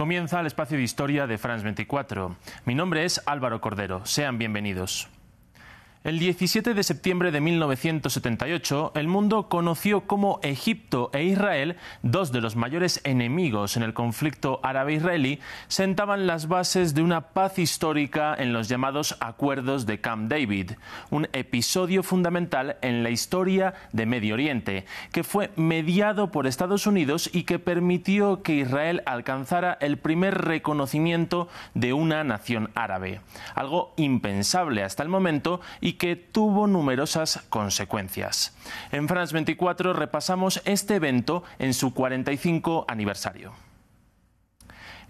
Comienza el espacio de historia de France 24. Mi nombre es Álvaro Cordero. Sean bienvenidos. El 17 de septiembre de 1978, el mundo conoció cómo Egipto e Israel, dos de los mayores enemigos en el conflicto árabe-israelí, sentaban las bases de una paz histórica en los llamados Acuerdos de Camp David, un episodio fundamental en la historia de Medio Oriente, que fue mediado por Estados Unidos y que permitió que Israel alcanzara el primer reconocimiento de una nación árabe, algo impensable hasta el momento y y que tuvo numerosas consecuencias. En France 24 repasamos este evento en su 45 aniversario.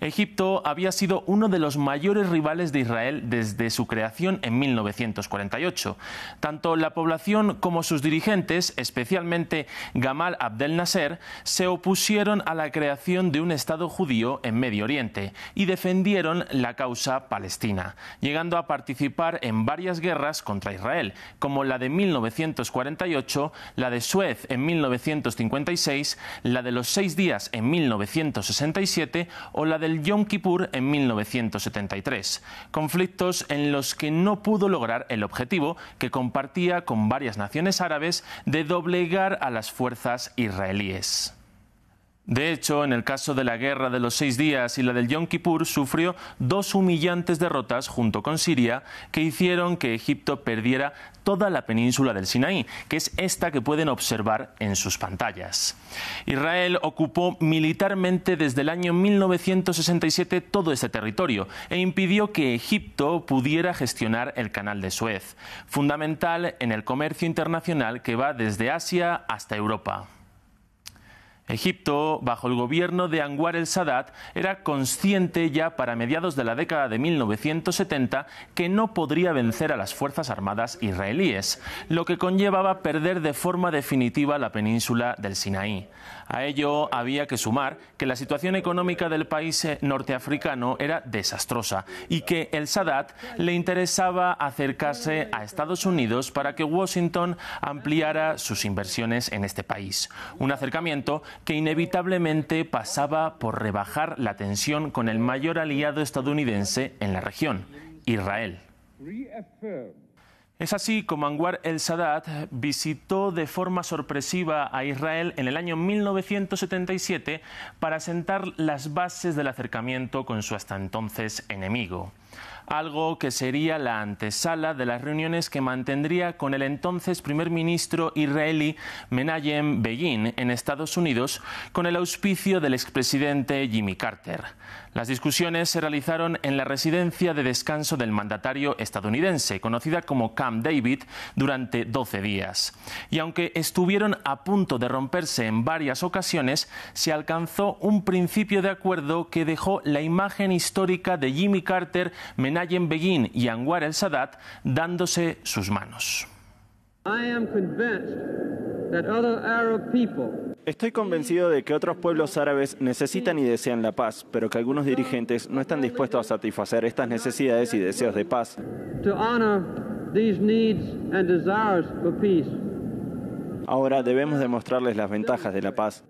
Egipto había sido uno de los mayores rivales de Israel desde su creación en 1948. Tanto la población como sus dirigentes, especialmente Gamal Abdel Nasser, se opusieron a la creación de un Estado judío en Medio Oriente y defendieron la causa palestina, llegando a participar en varias guerras contra Israel, como la de 1948, la de Suez en 1956, la de los seis días en 1967 o la de el Yom Kippur en 1973, conflictos en los que no pudo lograr el objetivo que compartía con varias naciones árabes de doblegar a las fuerzas israelíes. De hecho, en el caso de la Guerra de los Seis Días y la del Yom Kippur, sufrió dos humillantes derrotas junto con Siria que hicieron que Egipto perdiera toda la península del Sinaí, que es esta que pueden observar en sus pantallas. Israel ocupó militarmente desde el año 1967 todo este territorio e impidió que Egipto pudiera gestionar el canal de Suez, fundamental en el comercio internacional que va desde Asia hasta Europa. Egipto, bajo el gobierno de Anwar el-Sadat, era consciente ya para mediados de la década de 1970 que no podría vencer a las Fuerzas Armadas israelíes, lo que conllevaba perder de forma definitiva la península del Sinaí. A ello había que sumar que la situación económica del país eh, norteafricano era desastrosa y que el Sadat le interesaba acercarse a Estados Unidos para que Washington ampliara sus inversiones en este país. Un acercamiento que inevitablemente pasaba por rebajar la tensión con el mayor aliado estadounidense en la región, Israel. Es así como Anwar el-Sadat visitó de forma sorpresiva a Israel en el año 1977 para sentar las bases del acercamiento con su hasta entonces enemigo algo que sería la antesala de las reuniones que mantendría con el entonces primer ministro israelí Menachem Begin en Estados Unidos con el auspicio del expresidente Jimmy Carter. Las discusiones se realizaron en la residencia de descanso del mandatario estadounidense, conocida como Camp David, durante 12 días. Y aunque estuvieron a punto de romperse en varias ocasiones, se alcanzó un principio de acuerdo que dejó la imagen histórica de Jimmy Carter, Menachem Begin y Anwar el-Sadat dándose sus manos. Estoy convencido de que otros pueblos árabes necesitan y desean la paz, pero que algunos dirigentes no están dispuestos a satisfacer estas necesidades y deseos de paz. Ahora debemos demostrarles las ventajas de la paz.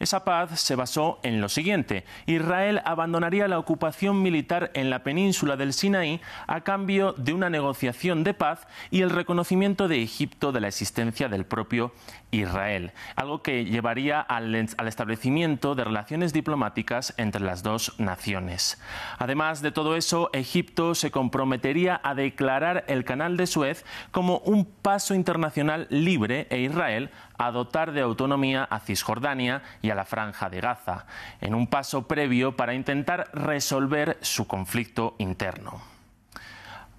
Esa paz se basó en lo siguiente. Israel abandonaría la ocupación militar en la península del Sinaí a cambio de una negociación de paz y el reconocimiento de Egipto de la existencia del propio Israel, algo que llevaría al, establecimiento de relaciones diplomáticas entre las dos naciones. Además de todo eso, Egipto se comprometería a declarar el canal de Suez como un paso internacional libre e Israel a dotar de autonomía a Cisjordania y a la franja de Gaza, en un paso previo para intentar resolver su conflicto interno.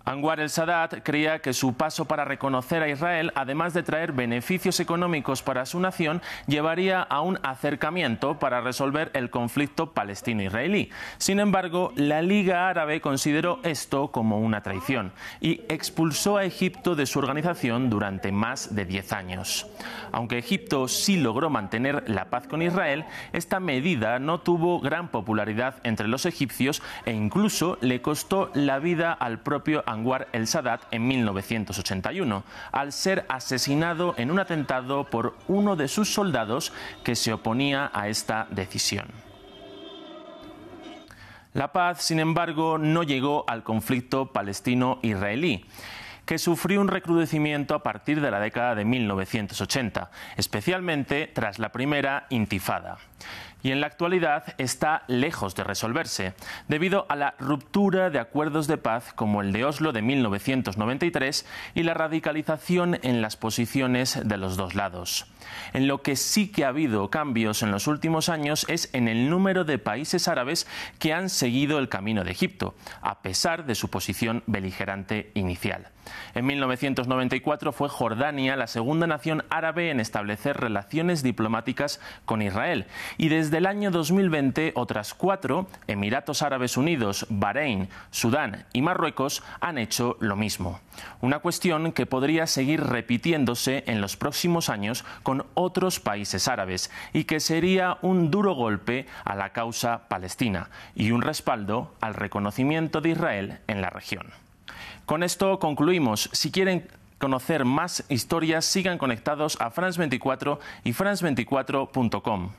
Anwar el-Sadat creía que su paso para reconocer a Israel, además de traer beneficios económicos para su nación, llevaría a un acercamiento para resolver el conflicto palestino-israelí. Sin embargo, la Liga Árabe consideró esto como una traición y expulsó a Egipto de su organización durante más de 10 años. Aunque Egipto sí logró mantener la paz con Israel, esta medida no tuvo gran popularidad entre los egipcios e incluso le costó la vida al propio Anwar el Sadat en 1981, al ser asesinado en un atentado por uno de sus soldados que se oponía a esta decisión. La paz, sin embargo, no llegó al conflicto palestino-israelí que sufrió un recrudecimiento a partir de la década de 1980, especialmente tras la primera intifada y en la actualidad está lejos de resolverse, debido a la ruptura de acuerdos de paz como el de Oslo de 1993 y la radicalización en las posiciones de los dos lados. En lo que sí que ha habido cambios en los últimos años es en el número de países árabes que han seguido el camino de Egipto, a pesar de su posición beligerante inicial. En 1994 fue Jordania la segunda nación árabe en establecer relaciones diplomáticas con Israel y desde desde el año 2020, otras cuatro, Emiratos Árabes Unidos, Bahrein, Sudán y Marruecos, han hecho lo mismo. Una cuestión que podría seguir repitiéndose en los próximos años con otros países árabes y que sería un duro golpe a la causa palestina y un respaldo al reconocimiento de Israel en la región. Con esto concluimos. Si quieren conocer más historias, sigan conectados a France24 y France24.com.